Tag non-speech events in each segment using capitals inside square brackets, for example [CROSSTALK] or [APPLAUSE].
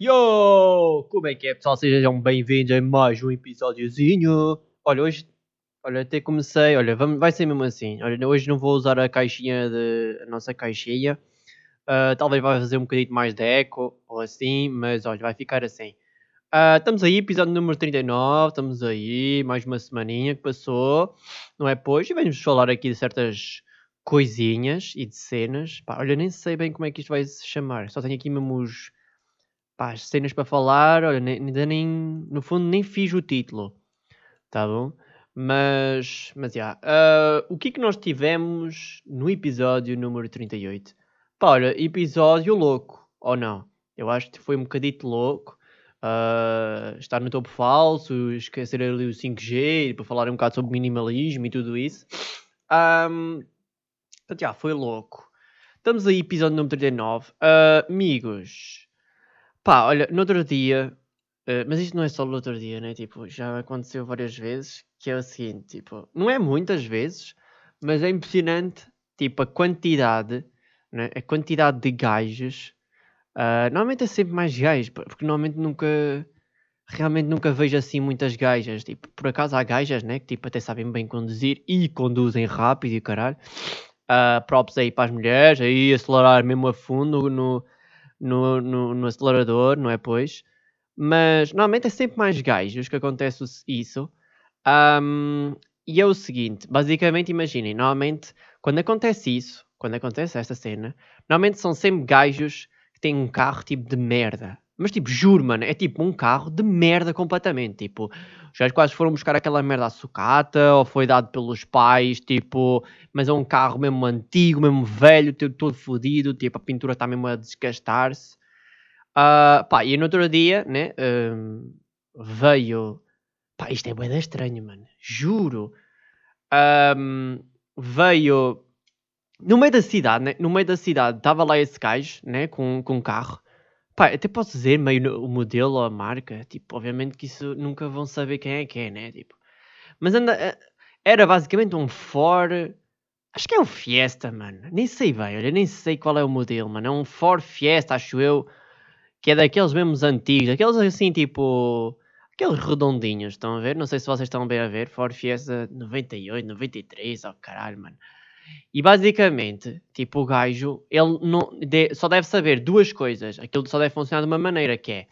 Yo! Como é que é, pessoal? Sejam bem-vindos a mais um episódiozinho. Olha, hoje, olha, até comecei, olha, vamos, vai ser mesmo assim. Olha, hoje não vou usar a caixinha de, a nossa caixinha. Uh, talvez vai fazer um bocadinho mais de eco ou assim, mas olha, vai ficar assim. Uh, estamos aí, episódio número 39, estamos aí, mais uma semaninha que passou, não é? Pois, e vamos falar aqui de certas coisinhas e de cenas. Pá, olha, nem sei bem como é que isto vai se chamar, só tenho aqui mesmo os pá, as cenas para falar, olha, ainda nem, no fundo nem fiz o título, tá bom? Mas, mas já, yeah. uh, o que é que nós tivemos no episódio número 38? Pá, olha, episódio louco, ou não? Eu acho que foi um bocadito louco. Uh, estar no topo falso, esquecer ali o 5G, para falar um bocado sobre minimalismo e tudo isso. Um, já, foi louco. Estamos aí, episódio número 39. Uh, amigos, Pá, olha, no outro dia, uh, mas isto não é só no outro dia, né? Tipo, já aconteceu várias vezes, que é o seguinte, tipo, não é muitas vezes, mas é impressionante, tipo, a quantidade, né? A quantidade de gajos. Uh, normalmente é sempre mais gajos, porque normalmente nunca, realmente nunca vejo assim muitas gajas. Tipo, por acaso há gajas, né? Que tipo, até sabem bem conduzir e conduzem rápido e caralho. Uh, props aí para as mulheres, aí acelerar mesmo a fundo no no, no, no acelerador, não é? Pois. Mas normalmente é sempre mais gajos que acontece isso. Um, e é o seguinte: basicamente, imaginem, normalmente quando acontece isso, quando acontece esta cena, normalmente são sempre gajos que têm um carro tipo de merda. Mas tipo, juro, mano, é tipo um carro de merda completamente. Tipo, já quase foram buscar aquela merda à sucata, ou foi dado pelos pais, tipo, mas é um carro mesmo antigo, mesmo velho, todo fodido, tipo, a pintura está mesmo a desgastar-se. Uh, pá, e no outro dia, né, um, veio. Pá, isto é bem estranho, mano, juro. Um, veio. No meio da cidade, né? No meio da cidade, estava lá esse gajo, né? Com, com carro. Pá, até posso dizer meio o modelo ou a marca, tipo, obviamente que isso nunca vão saber quem é que é, né? Tipo, mas anda, eh, era basicamente um Ford, acho que é o Fiesta, mano, nem sei bem, olha, nem sei qual é o modelo, mano, é um Ford Fiesta, acho eu, que é daqueles mesmos antigos, aqueles assim, tipo, aqueles redondinhos, estão a ver? Não sei se vocês estão bem a ver, Ford Fiesta 98, 93, oh caralho, mano. E basicamente, tipo, o gajo, ele não, de, só deve saber duas coisas. Aquilo só deve funcionar de uma maneira, que é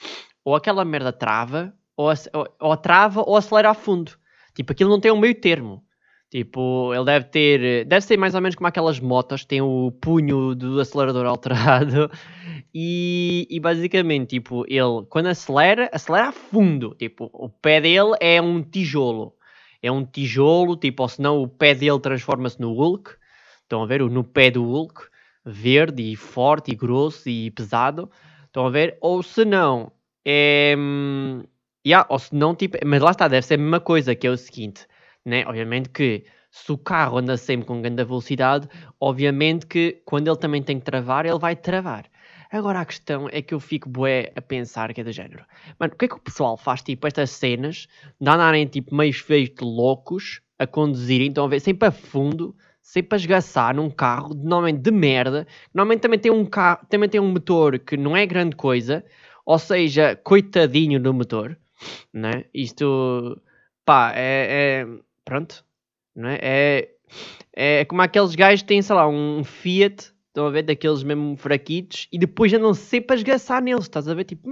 ou aquela merda trava, ou, ou, ou trava ou acelera a fundo. Tipo, aquilo não tem um meio termo. Tipo, ele deve ter. Deve ser mais ou menos como aquelas motas que têm o punho do acelerador alterado. [LAUGHS] E, e, basicamente, tipo, ele quando acelera, acelera a fundo. Tipo, o pé dele é um tijolo. É um tijolo, tipo, ou senão o pé dele transforma-se no Hulk. Estão a ver? No pé do Hulk, verde e forte e grosso e pesado. Estão a ver? Ou se não, é. Yeah, ou se não, tipo. Mas lá está, deve ser a mesma coisa, que é o seguinte, né? Obviamente que se o carro anda sempre com grande velocidade, obviamente que quando ele também tem que travar, ele vai travar. Agora a questão é que eu fico bué a pensar que é do género. Mano, o que é que o pessoal faz, tipo, estas cenas de andarem, tipo, meio feios de loucos a conduzirem, estão a ver, sempre a fundo, sempre a esgaçar num carro, normalmente de merda. Normalmente também tem um carro, também tem um motor que não é grande coisa, ou seja, coitadinho do motor, né? Isto, pá, é, é pronto, não é? É, é como aqueles gajos que têm, sei lá, um Fiat, estão a ver, daqueles mesmo fraquitos, e depois andam sempre a esgaçar neles, estás a ver, tipo...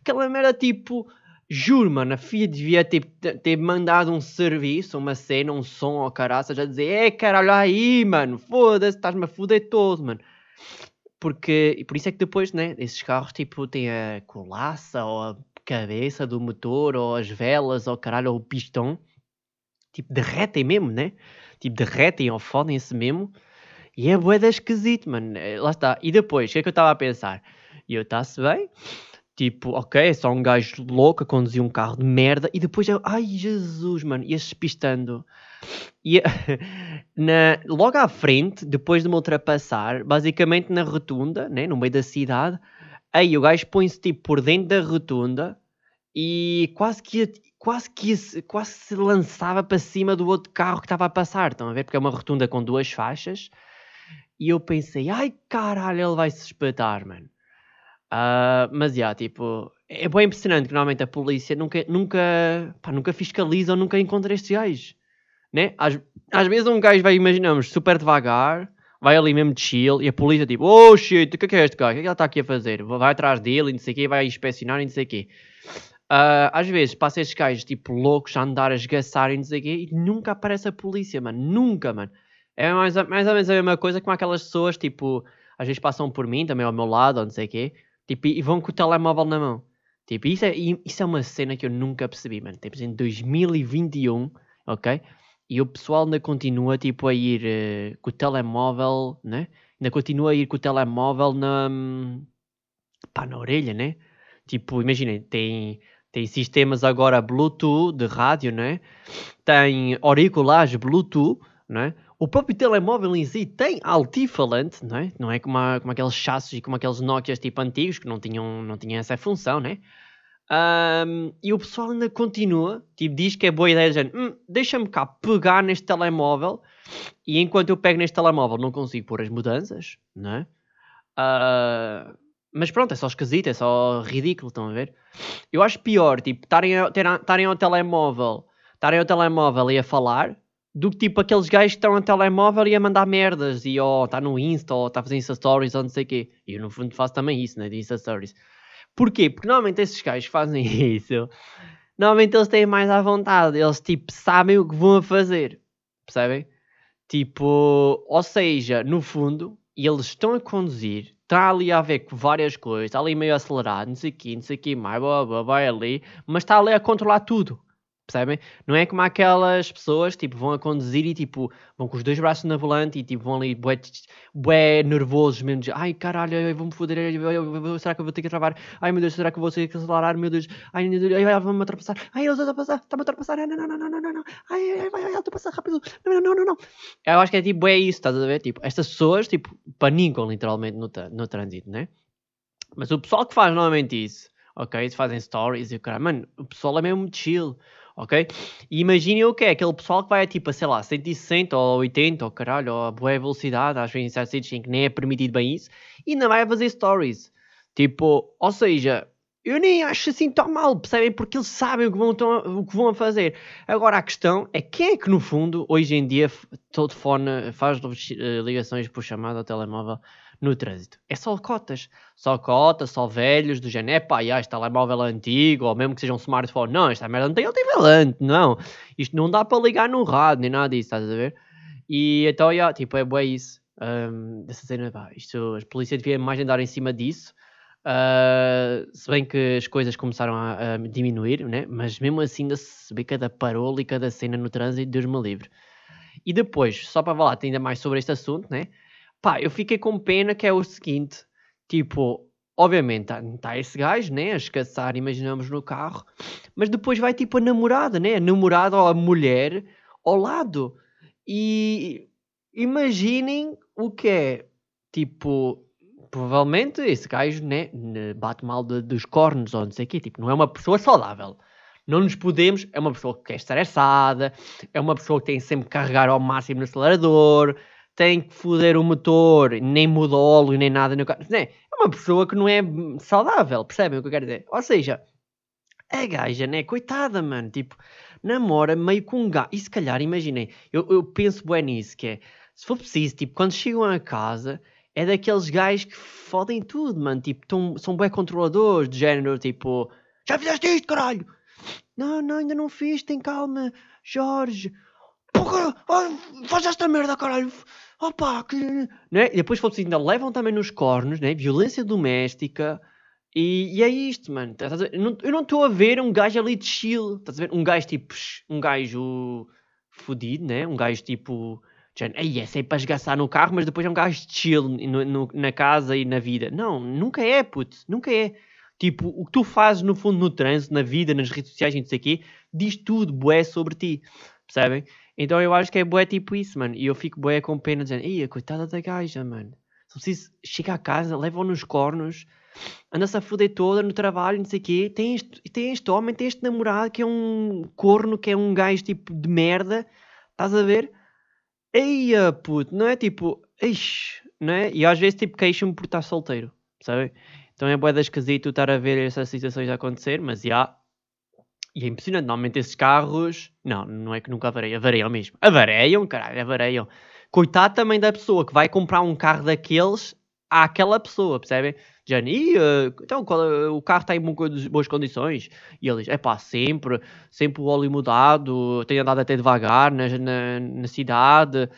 Aquela merda tipo Juro, mano, a FIA devia ter, ter mandado um serviço, uma cena, um som ao caraças a dizer: É caralho, aí, mano, foda-se, estás-me a foder todo, mano. Porque, e por isso é que depois, né, esses carros tipo têm a colaça ou a cabeça do motor ou as velas ou caralho, ou o pistão, tipo, derretem mesmo, né? Tipo, derretem ou fodem-se mesmo. E é boeda esquisito, mano. Eh, lá está. E depois, o que é que eu estava a pensar? E eu, está-se bem? Tipo, ok, é só um gajo louco a conduzir um carro de merda e depois eu, ai Jesus, mano, ia-se despistando. E [LAUGHS] na, logo à frente, depois de me ultrapassar, basicamente na rotunda, né, no meio da cidade, aí o gajo põe-se tipo por dentro da rotunda e quase que quase que quase se lançava para cima do outro carro que estava a passar. Estão a ver? Porque é uma rotunda com duas faixas E eu pensei, ai caralho, ele vai se espetar, mano. Uh, mas já, yeah, tipo, é bem impressionante que normalmente a polícia nunca, nunca, pá, nunca fiscaliza ou nunca encontra estes gajos. Né? Às, às vezes um gajo vai, imaginamos, super devagar, vai ali mesmo de chill e a polícia tipo, oh shit, o que é, que é este gajo? O que é que ele está aqui a fazer? Vai atrás dele e não sei o quê, vai inspecionar e não sei o quê. Uh, às vezes passa estes gajos tipo loucos a andar a esgaçar e não sei o quê e nunca aparece a polícia, mano. Nunca, mano. É mais, mais ou menos a mesma coisa com aquelas pessoas, tipo, às vezes passam por mim, também ao meu lado, ou não sei o quê, tipo, e vão com o telemóvel na mão. Tipo, isso é, isso é uma cena que eu nunca percebi, mano. Temos em 2021, ok? E o pessoal ainda continua, tipo, a ir uh, com o telemóvel, né? Ainda continua a ir com o telemóvel na... pá, na orelha, né? Tipo, imaginem, tem, tem sistemas agora Bluetooth de rádio, né? Tem auriculares Bluetooth, né? O próprio telemóvel em si tem altifalante, não é? Não é como, a, como aqueles chassos e como aqueles Nokias tipo antigos que não tinham, não tinham essa função, né? Um, e o pessoal ainda continua, tipo, diz que é boa ideia, dizendo, hum, deixa-me cá pegar neste telemóvel e enquanto eu pego neste telemóvel não consigo pôr as mudanças, não é? Uh, mas pronto, é só esquisito, é só ridículo, estão a ver? Eu acho pior, tipo, estarem ao telemóvel, estarem ao telemóvel e a falar, do que tipo aqueles gajos que estão no telemóvel e a mandar merdas e ó, oh, está no Insta ou está a fazer Insta Stories ou não sei o quê. E eu no fundo faço também isso, né, de Insta Stories. Porquê? Porque normalmente esses gajos fazem [LAUGHS] isso. Normalmente eles têm mais à vontade, eles tipo sabem o que vão a fazer, percebem? Tipo, ou seja, no fundo, eles estão a conduzir, está ali a ver várias coisas, está ali meio acelerado, não sei o quê, não sei o quê, mais, blá, blá, vai ali, mas está ali a controlar tudo. Percebem? Não é como aquelas pessoas, tipo, vão a conduzir e, tipo, vão com os dois braços na volante e, tipo, vão ali bué, bué nervosos mesmo, de, ai, caralho, eu vou-me foder, será que eu vou ter que travar? Ai, meu Deus, será que eu vou ter que acelerar? Meu Deus, ai, meu Deus, ai, vão-me ultrapassar, ai, eles estão a passar, estão a ultrapassar, não, não, não, não, não, não, não, ai, ai, vai, vai, ultrapassar rápido, não, não, não, não. Eu acho que é, tipo, é isso, estás a ver? Tipo, estas pessoas, tipo, panicam literalmente no, no trânsito, né? Mas o pessoal que faz normalmente isso, ok, fazem stories e o cara, mano, o pessoal é mesmo chill, ok? E imaginem o que é, aquele pessoal que vai a tipo, sei lá, 160 ou 80 ou caralho, ou a boa velocidade, às vezes em certos que nem é permitido bem isso, e ainda vai a fazer stories. Tipo, ou seja, eu nem acho assim tão mal, percebem? Porque eles sabem o que vão, tão, o que vão fazer. Agora a questão é quem é que no fundo, hoje em dia, todo fone faz eh, ligações por chamada ao telemóvel no trânsito. É só cotas. Só cotas, só velhos, do género, é pá, este telemóvel antigo, ou mesmo que seja um smartphone. Não, esta merda não tem altivalante, não. Isto não dá para ligar no rádio, nem nada disso, estás a ver? E então, yeah, tipo, é bué isso. Um, dessa cena, pá, isto, a polícia devia mais andar em cima disso. Uh, se bem que as coisas começaram a, a, diminuir, né? mas mesmo assim ainda se vê cada parola e cada cena no trânsito, Deus me livre. E depois, só para falar ainda mais sobre este assunto, né? Pá, eu fiquei com pena que é o seguinte, tipo, obviamente está tá esse gajo, né, a escaçar, imaginamos, no carro, mas depois vai tipo a namorada, né, a namorada ou a mulher ao lado. E imaginem o que é, tipo, provavelmente esse gajo, né, bate mal de, dos cornos ou não sei o quê, tipo, não é uma pessoa saudável. Não nos podemos, é uma pessoa que é estressada, é uma pessoa que tem sempre que carregar ao máximo no acelerador, tem que foder o motor, nem muda óleo, nem nada no carro. É uma pessoa que não é saudável, percebem o que eu quero dizer? Ou seja, a gaja, né? Coitada, mano. Tipo, namora meio com um gajo. E se calhar, imaginem, eu, eu penso bem nisso, que é, se for preciso, tipo, quando chegam a casa, é daqueles gajos que fodem tudo, mano. Tipo, tão, são bem controladores, de género, tipo, já fizeste isto, caralho? Não, não, ainda não fiz, tem calma, Jorge. Oh, faz esta merda, caralho opa, que... Né? E depois, se ainda levam também nos cornos, né? Violência doméstica. E, e é isto, mano. Eu não estou a ver um gajo ali de chill. Estás a ver? Um gajo tipo. Um gajo fodido, né? Um gajo tipo. Ei, é sempre para esgaçar no carro, mas depois é um gajo de chill no, no, na casa e na vida. Não, nunca é, puto. Nunca é. Tipo, o que tu fazes no fundo no trânsito, na vida, nas redes sociais e não sei o quê, diz tudo, bué, sobre ti. Percebem? Então eu acho que é bué tipo isso, mano. E eu fico bué com pena dizendo, ia, coitada da gaja, mano. Se preciso, chega a casa, leva-o nos cornos, anda-se a foder toda no trabalho, não sei o quê. Tem este, tem este homem, tem este namorado que é um corno, que é um gajo tipo de merda. Estás a ver? Eia, puto, não é tipo, ixi, né? E às vezes, tipo, queixo-me por estar solteiro, sabe? Então é boeda esquisito estar a ver essas situações a acontecer, mas já. Yeah. E é impressionante, normalmente esses carros. Não, não é que nunca avareiam, avareiam mesmo. Avareiam, caralho, avareiam. Coitado também da pessoa que vai comprar um carro daqueles àquela pessoa, percebem? Jane, uh, então qual, uh, o carro está em boas condições? E ele diz: é pá, sempre, sempre o óleo mudado, tem andado até devagar na, na, na cidade,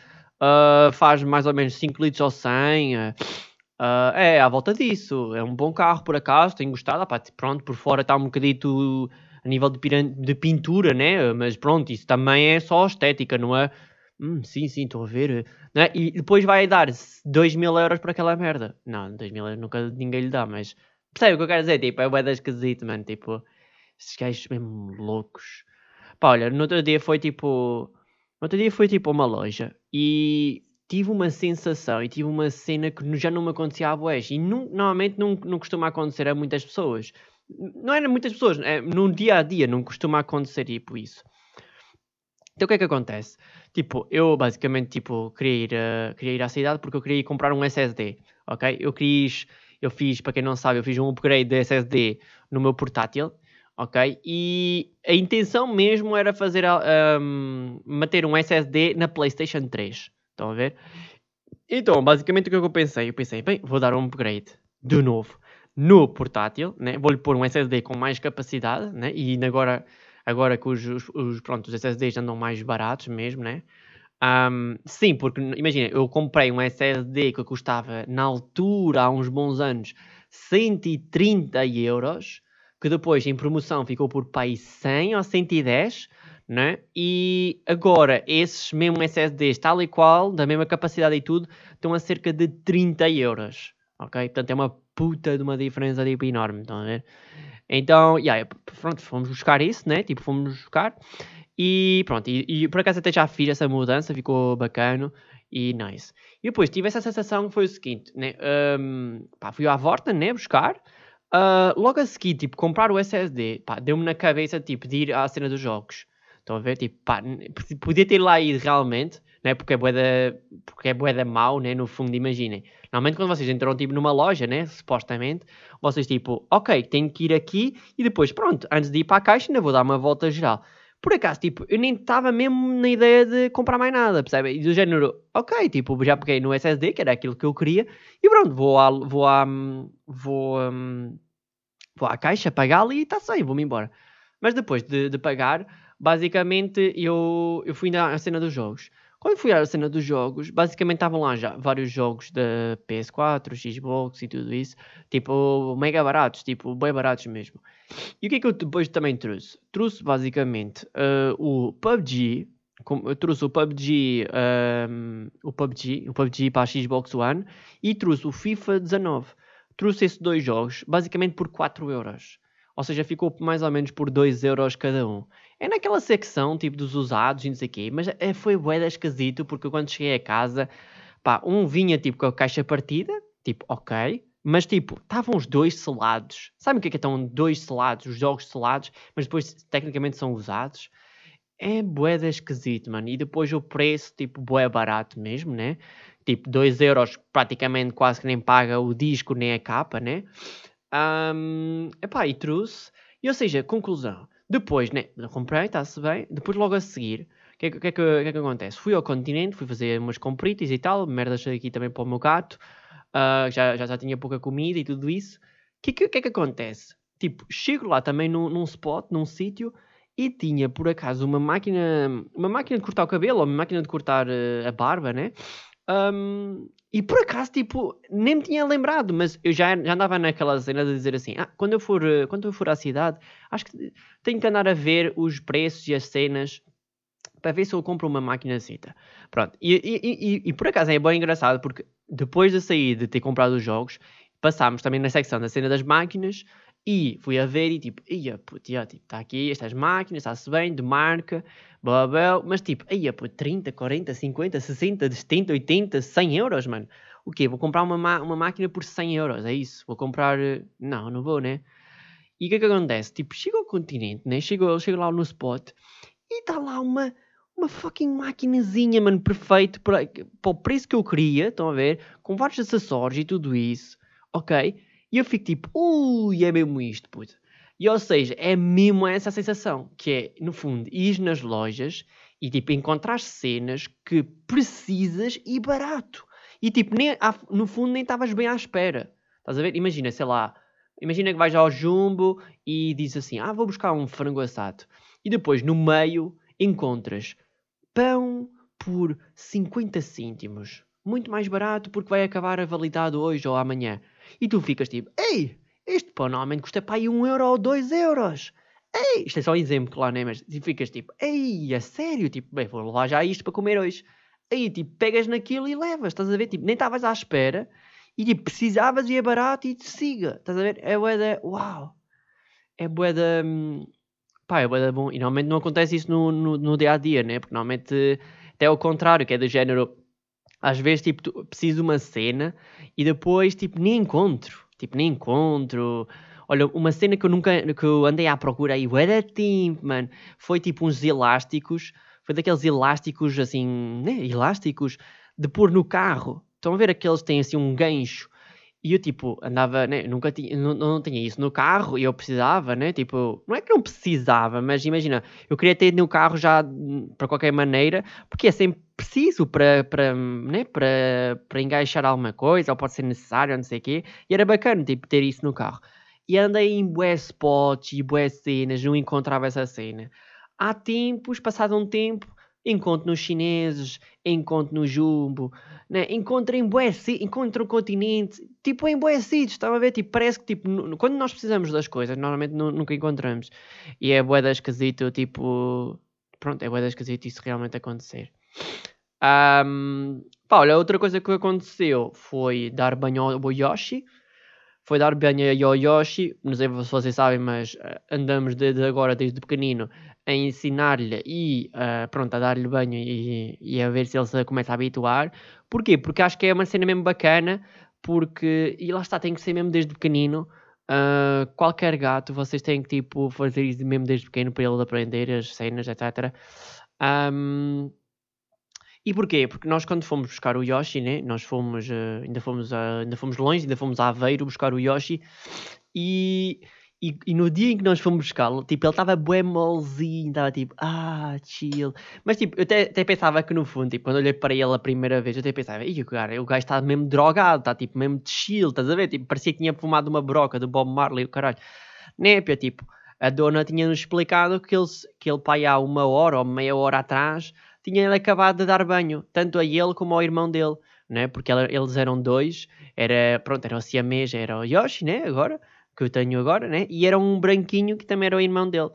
uh, faz mais ou menos 5 litros ao 100. Uh, é, à volta disso. É um bom carro, por acaso, tenho gostado. Pronto, por fora está um bocadito a nível de, de, pintura, né? Mas pronto, isso também é só estética, não é? Hum, sim, sim, estou a ver. Né? E depois vai dar 2 mil euros para aquela merda. Não, 2 mil euros nunca ninguém lhe dá, mas percebe o que eu quero dizer? Tipo, é o esquisito, mano. Tipo, esses gajos mesmo loucos. Pá, olha, no outro dia foi tipo. No outro dia foi tipo uma loja e tive uma sensação e tive uma cena que já não me acontecia à boés. E não, normalmente não, não costuma acontecer a muitas pessoas. Não era muitas pessoas, é, no dia a dia não costuma acontecer tipo isso. Então o que é que acontece? Tipo, eu basicamente tipo, queria, ir, uh, queria ir à cidade porque eu queria ir comprar um SSD, ok? Eu quis, eu fiz, para quem não sabe, eu fiz um upgrade de SSD no meu portátil, ok? E a intenção mesmo era fazer, um, meter um SSD na PlayStation 3, estão a ver? Então, basicamente o que é que eu pensei? Eu pensei, bem, vou dar um upgrade de novo no portátil, né? vou-lhe pôr um SSD com mais capacidade, né? e agora agora que os, os, os, pronto, os SSDs andam mais baratos mesmo, né? Um, sim, porque imagina, eu comprei um SSD que custava na altura, há uns bons anos, 130 euros, que depois em promoção ficou por pai 100 ou 110, né? E agora esses mesmo SSDs, tal e qual, da mesma capacidade e tudo, estão a cerca de 30 euros, ok? Portanto é uma puta de uma diferença tipo enorme, estão a ver? Então, yeah, pronto, fomos buscar isso, né? Tipo, fomos buscar. E pronto, e, e, por acaso até já fiz essa mudança, ficou bacana e nice. E depois tive essa sensação foi o seguinte, né? Um, pá, fui à Vorta, né? Buscar. Uh, logo a seguir, tipo, comprar o SSD, pá, deu-me na cabeça, tipo, de ir à cena dos jogos. Estão a ver? Tipo, pá, podia ter lá ido realmente, né? Porque é boeda, porque é boeda mau, né? No fundo, imaginem. Normalmente quando vocês entram tipo numa loja, né, supostamente, vocês tipo, ok, tenho que ir aqui e depois, pronto, antes de ir para a caixa ainda vou dar uma volta geral. Por acaso, tipo, eu nem estava mesmo na ideia de comprar mais nada, percebe? E do género, ok, tipo, já peguei no SSD, que era aquilo que eu queria, e pronto, vou à, vou à, vou, um, vou à caixa, pagar ali e está sem, vou-me embora. Mas depois de, de pagar, basicamente eu, eu fui na cena dos jogos. Quando fui à cena dos jogos, basicamente estavam lá já vários jogos da PS4, Xbox e tudo isso, tipo, mega baratos, tipo, bem baratos mesmo. E o que é que eu depois também trouxe? Trouxe basicamente uh, o PUBG, eu trouxe o PUBG, um, o PUBG, o PUBG para a Xbox One e trouxe o FIFA 19. Trouxe esses dois jogos, basicamente por 4 euros. Ou seja, ficou mais ou menos por 2 euros cada um. É naquela secção, tipo, dos usados e não sei o quê, mas é, foi bué esquisito, porque quando cheguei a casa, pá, um vinha, tipo, com a caixa partida, tipo, ok, mas, tipo, estavam os dois selados. Sabem o que é que estão dois selados, os jogos selados, mas depois, tecnicamente, são usados? É bué esquisito, mano. E depois o preço, tipo, bué barato mesmo, né? Tipo, 2 euros praticamente quase que nem paga o disco nem a capa, né? Um, epá, e trouxe. E ou seja, conclusão. Depois, né, comprei, está-se bem. Depois, logo a seguir, o que, é que, que, é que, é que acontece? Fui ao continente, fui fazer umas compritas e tal, merdas aqui também para o meu gato. Uh, já, já, já tinha pouca comida e tudo isso. O que, que, que é que acontece? Tipo, chego lá também num, num spot, num sítio, e tinha por acaso uma máquina, uma máquina de cortar o cabelo, ou uma máquina de cortar uh, a barba, né? Um, e por acaso, tipo, nem me tinha lembrado, mas eu já, já andava naquela cena de dizer assim: ah, quando eu, for, quando eu for à cidade, acho que tenho que andar a ver os preços e as cenas para ver se eu compro uma máquina zita. Pronto, e, e, e, e, por acaso é bem engraçado porque depois de sair de ter comprado os jogos, passámos também na secção da cena das máquinas e fui a ver e tipo, ia puto, tipo, está aqui estas máquinas, está-se bem, de marca, blá, mas tipo, ia puto, 30, 40, 50, 60, 70, 80, 100 euros, mano. O quê? Vou comprar uma, uma máquina por 100 euros, é isso? Vou comprar... Eh, não, não vou, né? E o que é que acontece? Tipo, chego ao continente, né? Chego, chego lá no spot e está lá uma, uma fucking maquinazinha, mano, perfeito para, para o preço que eu queria, estão a ver? Com vários acessórios e tudo isso, ok? E eu fico tipo, ui, é mesmo isto, puto. E ou seja, é mesmo essa sensação, que é, no fundo, ir nas lojas e tipo encontrar cenas que precisas e barato. E tipo, nem, no fundo nem estavas bem à espera. Estás a ver? Imagina, sei lá, imagina que vais ao Jumbo e dizes assim, ah, vou buscar um frango assado. E depois, no meio, encontras pão por 50 cêntimos. Muito mais barato porque vai acabar a validade hoje ou amanhã. E tu ficas tipo, ei, este pão normalmente custa para aí 1 euro ou 2 euros. Ei, isto é só um exemplo, claro, né? Mas tu ficas tipo, ei, a sério? Tipo, bem, vou levar já isto para comer hoje. Aí, tipo, pegas naquilo e levas, estás a ver? Tipo, nem estavas à espera e, tipo, precisavas e é barato e te siga, estás a ver? É bué da, uau, é bué da, hum, pá, é bué da bom. E normalmente não acontece isso no, no, no dia a dia, né? Porque normalmente até é o contrário, que é do género. Às vezes, tipo, preciso de uma cena e depois, tipo, nem encontro. Tipo, nem encontro. Olha, uma cena que eu nunca, que eu andei à procura aí, era tempo, mano. Foi tipo uns elásticos. Foi daqueles elásticos, assim, né? Elásticos de pôr no carro. Estão a ver aqueles que têm assim um gancho e eu, tipo, andava, né? Nunca tinha, não, não tinha isso no carro e eu precisava, né? Tipo, não é que não precisava, mas imagina, eu queria ter no carro já hum, para qualquer maneira, porque é sempre preciso para, para, né? para, para engaixar alguma coisa, ou pode ser necessário, não sei o quê. E era bacana, tipo, ter isso no carro. E andei em bué spots e bué cenas, não encontrava essa cena. Há tempos, passado um tempo, encontro nos chineses, encontro no Jumbo, né? encontro em bué, encontro o continente, tipo em bué estão a ver? Tipo, parece que tipo, quando nós precisamos das coisas, normalmente nunca encontramos. E é bué da esquisito, tipo, pronto, é bué da esquisito isso realmente acontecer. Um, pá, olha, outra coisa que aconteceu foi dar banho ao Yoshi. Foi dar banho ao Yoshi, não sei se vocês sabem, mas eh, andamos desde agora, desde pequenino, a ensinar-lhe e uh, pronto, a dar-lhe banho e, e, a ver se ele se começa a habituar. Porquê? Porque acho que é uma cena mesmo bacana, porque, e lá está, tem que ser mesmo desde pequenino. Uh, qualquer gato, vocês têm que tipo, fazer isso mesmo desde pequeno para ele aprender as cenas, etc. Um, e porquê? Porque nós quando fomos buscar o Yoshi, né? Nós fomos, uh, ainda, fomos uh, ainda fomos longe, ainda fomos a Aveiro buscar o Yoshi e e, e, no dia em que nós fomos buscá-lo, tipo, ele estava bué molzinho, estava tipo, ah, chill. Mas tipo, eu até, até, pensava que no fundo, tipo, quando olhei para ele a primeira vez, eu até pensava, Ih, cara, o gajo está mesmo drogado, está tipo mesmo chill, estás a ver? Tipo, parecia que tinha fumado uma broca do Bob Marley, o caralho. Népia, tipo, a dona tinha-nos explicado que ele, que ele pai há uma hora ou meia hora atrás tinha ele acabado de dar banho, tanto a ele como ao irmão dele, né? Porque eles eram dois, era, pronto, era o siamês, era o Yoshi, né? Agora que eu tenho agora, né? E era um branquinho que também era o irmão dele.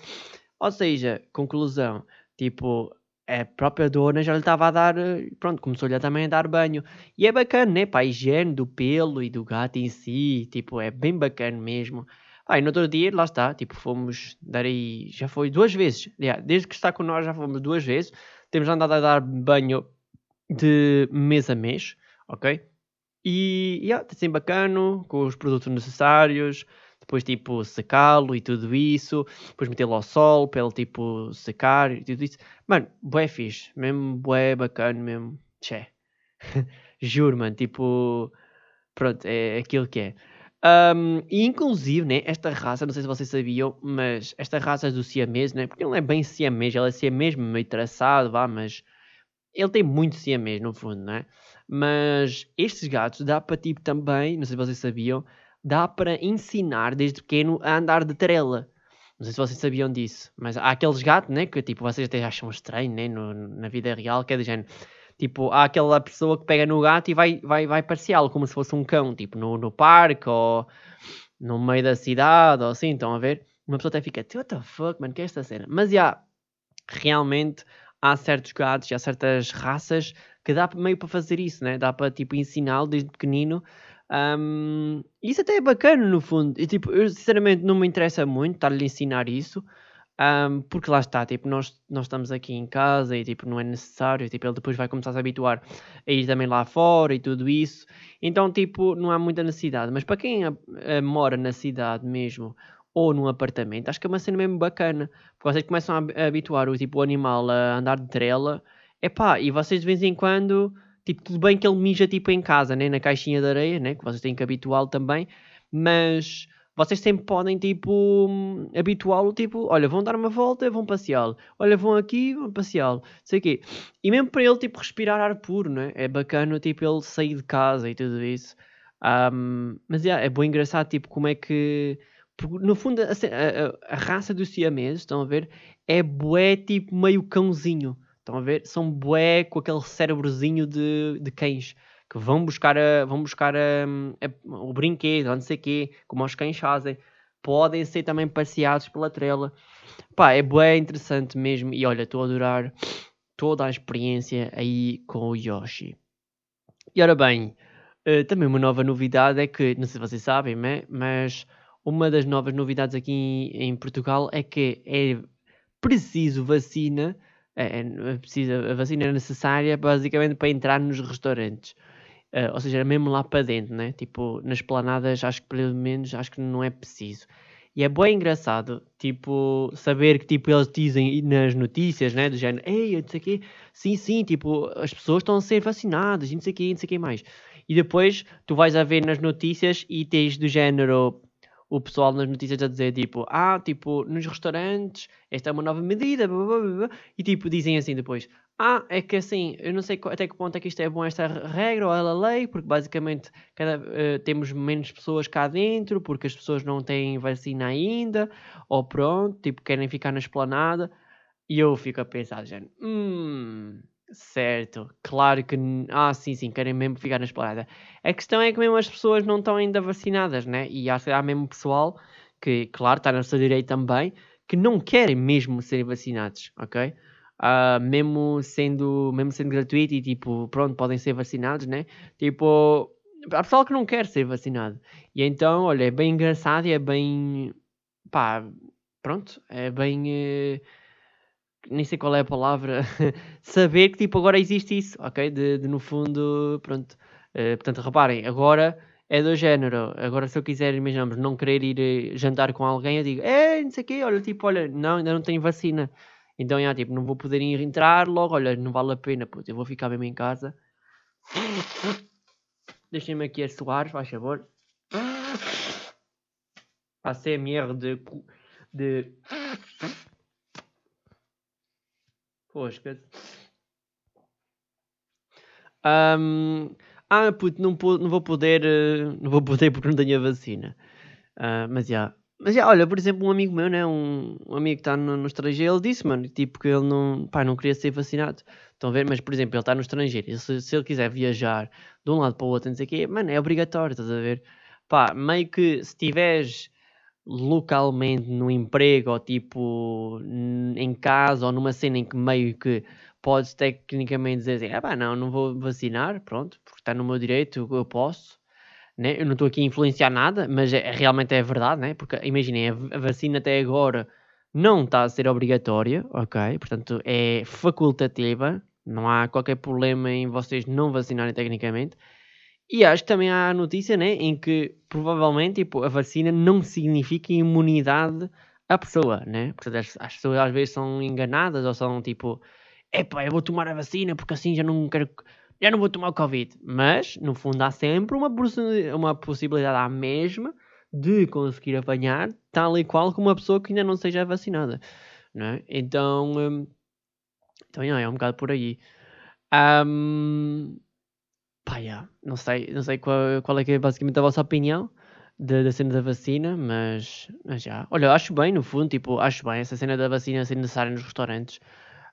Ou seja, conclusão, tipo, a própria dona já lhe estava a dar, pronto, começou-lhe também a dar banho. E é bacana, né? Para a higiene do pelo e do gato em si, tipo, é bem bacana mesmo. Ah, e no outro dia, lá está, tipo, fomos dar aí, já foi duas vezes, desde que está com nós já fomos duas vezes, temos andado a dar banho de mês a mês, ok? E, yeah, está sempre bacana, com os produtos necessários, depois tipo secá-lo e tudo isso, depois metê-lo ao sol para ele tipo secar e tudo isso. Mano, bué fixe, mesmo bué bacana mesmo, tchê. [LAUGHS] Juro, mano, tipo, pronto, é aquilo que é. Um, e inclusive, né, esta raça, não sei se vocês sabiam, mas esta raça do siamês, né, porque ele não é bem siamês, ele é siamês meio traçado, vá, mas ele tem muito siamês no fundo, né? Mas estes gatos dá para tipo também, não sei se vocês sabiam, dá para ensinar desde pequeno a andar de trela. Não sei se vocês sabiam disso, mas há aqueles gatos, né, que tipo, vocês até acham estranho, né, no, na vida real, que é do género. Tipo, há aquela pessoa que pega no gato e vai, vai, vai passeá-lo como se fosse um cão, tipo, no, no parque ou no meio da cidade ou assim, estão a ver? Uma pessoa até fica, what the fuck, mano, que é esta cena? Mas, já, yeah, realmente há certos gatos e há certas raças que dá meio para fazer isso, né? Dá para, tipo, ensiná-lo desde pequenino um, isso até é bacana no fundo. E tipo, eu sinceramente não me interessa muito estar-lhe a ensinar isso. Um, porque lá está, tipo, nós, nós estamos aqui em casa e tipo, não é necessário, tipo, ele depois vai começar a se habituar a ir também lá fora e tudo isso, então tipo, não há muita necessidade, mas para quem a, a, mora na cidade mesmo, ou num apartamento, acho que é uma cena mesmo bacana. Porque vocês começam a, habituar o tipo o animal a andar de trela, epá, e vocês de vez em quando, tipo, tudo bem que ele mija tipo em casa, né? Na caixinha de areia, né? Que vocês têm que habituá-lo também, mas vocês sempre podem, tipo, habituá-lo, tipo, olha, vão dar uma volta, vão passeá-lo. Olha, vão aqui, vão passeá-lo. Sei o quê. E mesmo para ele, tipo, respirar ar puro, né? É bacana, tipo, ele sair de casa e tudo isso. Um, mas, yeah, é bem engraçado, tipo, como é que... No fundo, a, a, a, raça dos siameses, estão a ver, é bué, tipo, meio cãozinho. Estão a ver? São bué com aquele cérebrozinho de, de cães que vão buscar, a, vão buscar a, a, o brinquedo, não sei o quê, como os cães fazem. Podem ser também passeados pela trela. Pá, é bem interessante mesmo. E olha, estou a adorar toda a experiência aí com o Yoshi. E ora bem, uh, também uma nova novidade é que, não sei se vocês sabem, mas uma das novas novidades aqui em, Portugal é que é preciso vacina, é, é, precisa, a vacina é necessária basicamente para entrar nos restaurantes. Uh, ou seja, mesmo lá para dentro, né? Tipo, nas planadas, acho que pelo menos acho que não é preciso. E é bem engraçado, tipo, saber que tipo, eles dizem nas notícias, né? Do género, ei, não sei o quê, sim, sim, tipo, as pessoas estão a ser vacinadas e não sei o quê, não sei o quê mais. E depois tu vais a ver nas notícias e tens do género o pessoal nas notícias a dizer tipo, ah, tipo, nos restaurantes, esta é uma nova medida, blá, blá, blá, e tipo, dizem assim depois, ah, é que assim, eu não sei até que ponto é que isto é bom esta regra ou ela lei, porque basicamente cada, uh, temos menos pessoas cá dentro, porque as pessoas não têm vacina ainda, ou pronto, tipo, querem ficar na esplanada, e eu fico a pensar, gente, hum, certo, claro que, ah, sim, sim, querem mesmo ficar na esplanada. A questão é que mesmo as pessoas não estão ainda vacinadas, né? E há, há mesmo pessoal que, claro, está na sua direito também, que não querem mesmo ser vacinados, ok? Uh, mesmo sendo mesmo sendo gratuito e tipo, pronto, podem ser vacinados, né? Tipo, há pessoal que não quer ser vacinado. E então, olha, é bem engraçado e é bem, pá, pronto, é bem, uh, nem sei qual é a palavra, [LAUGHS] saber que tipo agora existe isso, ok? De, de no fundo, pronto. Uh, portanto, reparem, agora é do género. Agora, se eu quiser, imaginamos, não querer ir eh, jantar com alguém, eu digo, é, não sei o quê, olha, tipo, olha, não, ainda não tenho vacina. Então, já, tipo, não vou poder entrar logo, olha, não vale a pena, puto, eu vou ficar mesmo em casa. [LAUGHS] Deixem-me aqui a suar, faz favor. A CMR de... de... Fosca. Um, ah, puto, não, não vou poder, uh, não vou poder porque não tenho a vacina. Uh, mas já, mas já, olha, por exemplo, um amigo meu, né? Um, um amigo que está no, no, estrangeiro, ele disse, mano, tipo, que ele não, pá, não queria ser vacinado. Estão a ver? Mas, por exemplo, ele está no estrangeiro. Se, se ele quiser viajar de um lado para o outro, não sei o quê, mano, é obrigatório, estás a ver? Pá, meio que se tiveres localmente no emprego ou tipo em casa ou numa cena em que meio que podes tecnicamente dizer assim, ah pá, não, não vou vacinar, pronto, porque está no meu direito, eu posso né? Eu não estou aqui a influenciar nada, mas é, realmente é verdade, né? Porque imaginem, a, vacina até agora não está a ser obrigatória, ok? Portanto, é facultativa, não há qualquer problema em vocês não vacinarem tecnicamente. E acho que também há a notícia, né, em que provavelmente tipo, a vacina não significa imunidade à pessoa, né? Portanto, as, as pessoas às vezes são enganadas ou são tipo, epá, eu vou tomar a vacina porque assim já não quero já não vou tomar o Covid. Mas, no fundo, há sempre uma, uma possibilidade à mesma de conseguir apanhar, tal e qual como uma pessoa que ainda não seja vacinada. Não é? Então, hum, então é, um bocado por aí. Um, pá, yeah, não sei, não sei qual, qual é que é basicamente a vossa opinião da, da cena da vacina, mas, mas já. Olha, acho bem, no fundo, tipo, acho bem essa cena da vacina ser necessária nos restaurantes.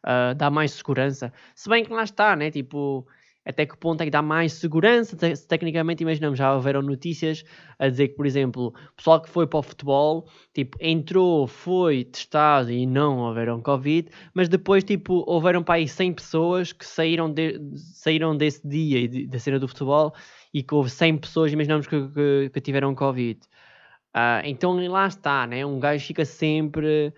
Uh, dá mais segurança. Se bem que lá está, né? Tipo, até que ponto é que dá mais segurança? Se tecnicamente, imaginamos, já houveram notícias a dizer que, por exemplo, o pessoal que foi para o futebol, tipo, entrou, foi testado e não houveram Covid, mas depois, tipo, houveram para aí 100 pessoas que saíram, de, saíram desse dia e da cena do futebol e que houve 100 pessoas, imaginamos, que, que, que tiveram Covid. Uh, então lá está, né? Um gajo fica sempre,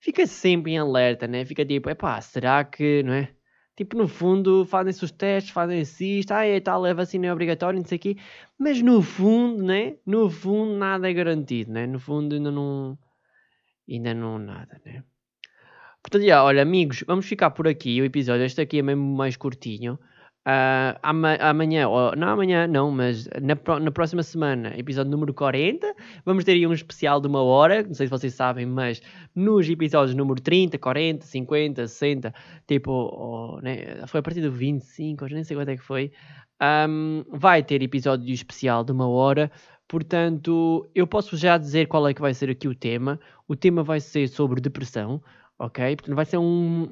fica sempre em alerta, né? Fica tipo, epá, será que, não é? Tipo, no fundo, fazem-se os testes, fazem-se isto, ah, é tal, a vacina é obrigatória, não sei o quê. Mas no fundo, né? No fundo, nada é garantido, né? No fundo, ainda não, Ainda não nada, né? Portanto, já, olha, amigos, vamos ficar por aqui. O episódio, este aqui é mesmo mais curtinho. Uh, ama amanhã, ou, não amanhã, não, mas na, na próxima semana, episódio número 40, vamos ter aí um especial de uma hora, não sei se vocês sabem, mas nos episódios número 30, 40, 50, 60, tipo, né, foi a partir do 25, nem sei quanto é que foi, um, vai ter episódio especial de uma hora, portanto, eu posso já dizer qual é que vai ser aqui o tema. O tema vai ser sobre depressão, ok? Portanto, vai ser um,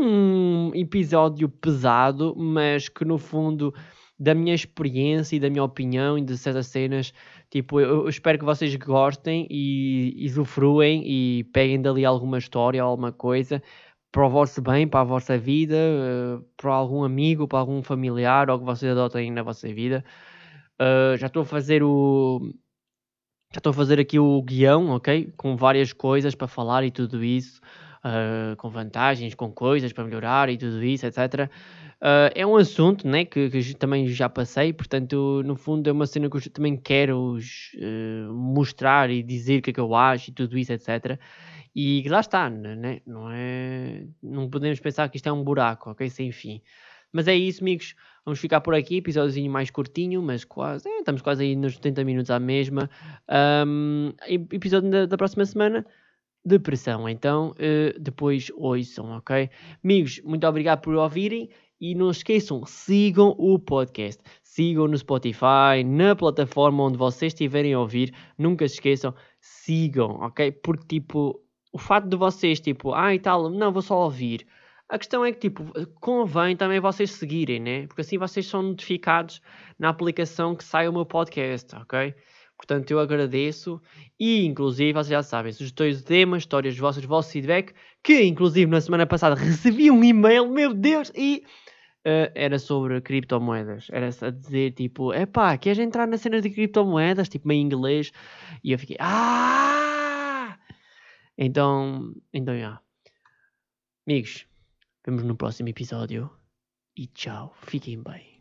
um episódio pesado, mas que no fundo, da minha experiência e da minha opinião e de certas cenas, tipo, eu, espero que vocês gostem e, usufruem e peguem dali alguma história, alguma coisa para o vosso bem, para a vossa vida, uh, para algum amigo, para algum familiar ou que vocês adotem na vossa vida. Uh, já estou a fazer o. Já estou a fazer aqui o guião, ok? Com várias coisas para falar e tudo isso uh, com vantagens, com coisas para melhorar e tudo isso, etc. Uh, é um assunto né, que, que, também já passei, portanto, no fundo, é uma cena que eu também quero uh, mostrar e dizer o que é que eu acho e tudo isso, etc. E lá está, né? não, é, não podemos pensar que isto é um buraco, ok? Sem fim. Mas é isso, amigos. Vamos ficar por aqui. Episódiozinho mais curtinho, mas quase. É, estamos quase aí nos 70 minutos à mesma. Um, episódio da, da próxima semana depressão. Então, uh, depois ouçam, ok? Amigos, muito obrigado por ouvirem e não esqueçam, sigam o podcast. Sigam no Spotify, na plataforma onde vocês estiverem a ouvir. Nunca se esqueçam, sigam, ok? Porque, tipo, o fato de vocês, tipo, ah e tal, não, vou só ouvir. A questão é que, tipo, convém também vocês seguirem, né? Porque assim vocês são notificados na aplicação que sai o meu podcast, ok? Portanto, eu agradeço e, inclusive, vocês já sabem, sugestões de temas, histórias vossas, vosso feedback, que, inclusive, na semana passada recebi um e-mail, meu Deus, e uh, era sobre criptomoedas. Era a dizer, tipo, epá, queres entrar na cena de criptomoedas? Tipo, meio inglês. E eu fiquei, ah! Então, então, já. Amigos, vemos no próximo episódio. E tchau, fiquem bem.